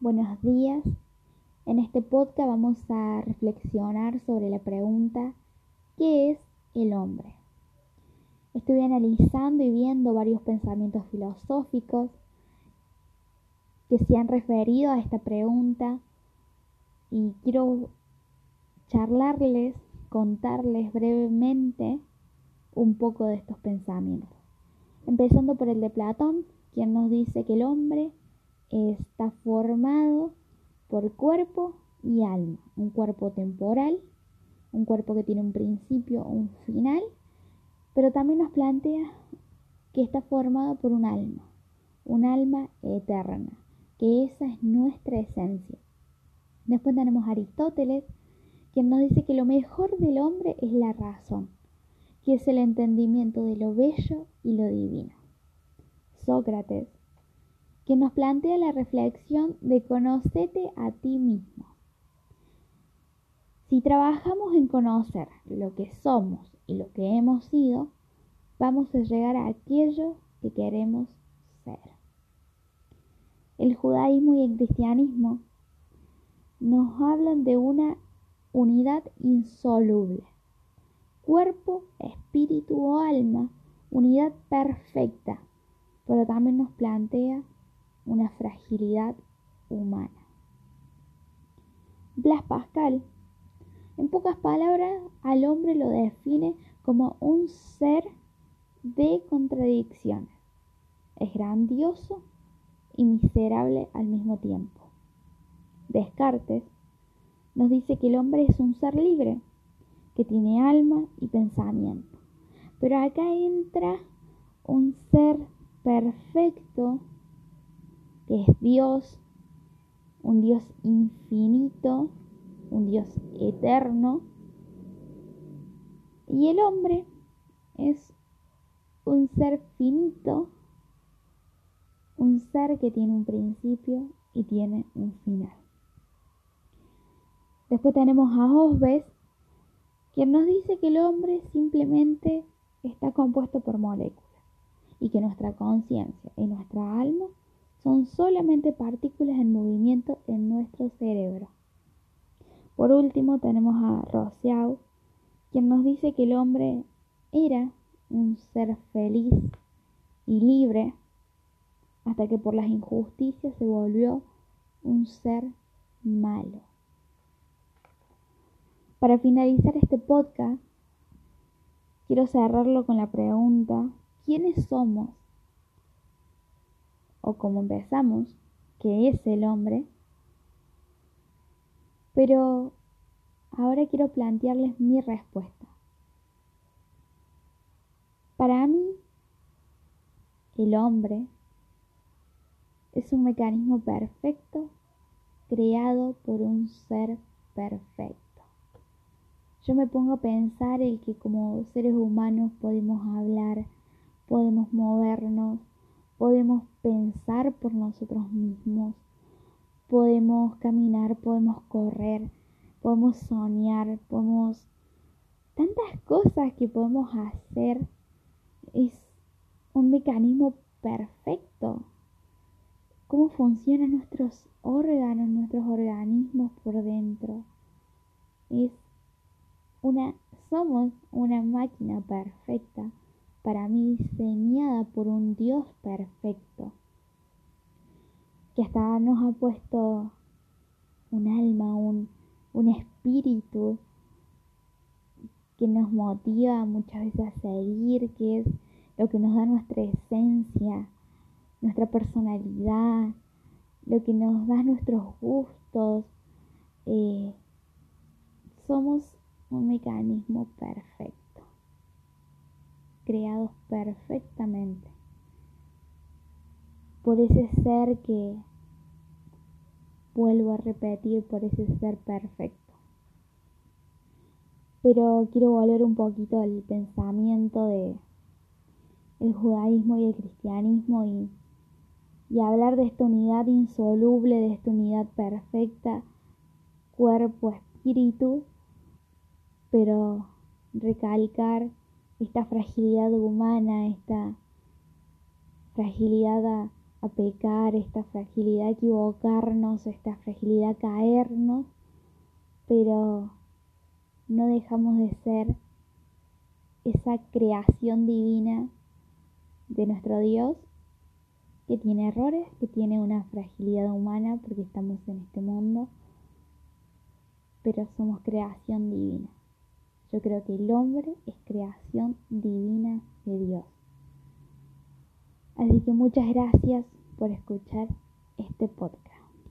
buenos días. En este podcast vamos a reflexionar sobre la pregunta ¿qué es el hombre? Estuve analizando y viendo varios pensamientos filosóficos que se han referido a esta pregunta y quiero charlarles, contarles brevemente un poco de estos pensamientos. Empezando por el de Platón, quien nos dice que el hombre está formado por cuerpo y alma. Un cuerpo temporal, un cuerpo que tiene un principio, un final, pero también nos plantea que está formado por un alma, un alma eterna, que esa es nuestra esencia. Después tenemos Aristóteles, quien nos dice que lo mejor del hombre es la razón, que es el entendimiento de lo bello y lo divino. Sócrates que nos plantea la reflexión de conocete a ti mismo. Si trabajamos en conocer lo que somos y lo que hemos sido, vamos a llegar a aquello que queremos ser. El judaísmo y el cristianismo nos hablan de una unidad insoluble. Cuerpo, espíritu o alma, unidad perfecta, pero también nos plantea una fragilidad humana. Blas Pascal, en pocas palabras, al hombre lo define como un ser de contradicciones. Es grandioso y miserable al mismo tiempo. Descartes nos dice que el hombre es un ser libre, que tiene alma y pensamiento. Pero acá entra un ser perfecto que es Dios, un Dios infinito, un Dios eterno. Y el hombre es un ser finito, un ser que tiene un principio y tiene un final. Después tenemos a Osbes, quien nos dice que el hombre simplemente está compuesto por moléculas y que nuestra conciencia y nuestra alma son solamente partículas en movimiento en nuestro cerebro. Por último tenemos a Rousseau, quien nos dice que el hombre era un ser feliz y libre hasta que por las injusticias se volvió un ser malo. Para finalizar este podcast, quiero cerrarlo con la pregunta, ¿quiénes somos o como empezamos, que es el hombre. Pero ahora quiero plantearles mi respuesta. Para mí, el hombre es un mecanismo perfecto creado por un ser perfecto. Yo me pongo a pensar el que como seres humanos podemos hablar, podemos movernos, podemos pensar por nosotros mismos, podemos caminar, podemos correr, podemos soñar, podemos... Tantas cosas que podemos hacer. Es un mecanismo perfecto. Cómo funcionan nuestros órganos, nuestros organismos por dentro. Es una, somos una máquina perfecta para mí diseñada por un Dios perfecto, que hasta nos ha puesto un alma, un, espíritu que nos motiva muchas veces a seguir, que es lo que nos da nuestra esencia, nuestra personalidad, lo que nos da nuestros gustos. Eh, somos un mecanismo perfecto creados perfectamente por ese ser que, vuelvo a repetir, por ese ser perfecto. Pero quiero volver un poquito al pensamiento de el judaísmo y el cristianismo y, y hablar de esta unidad insoluble, de esta unidad perfecta, cuerpo, espíritu, pero recalcar esta fragilidad humana, esta fragilidad a pecar, esta fragilidad a equivocarnos, esta fragilidad a caernos, pero no dejamos de ser esa creación divina de nuestro Dios que tiene errores, que tiene una fragilidad humana porque estamos en este mundo, pero somos creación divina. Yo creo que el hombre es creación divina de Dios. Así que muchas gracias por escuchar este podcast.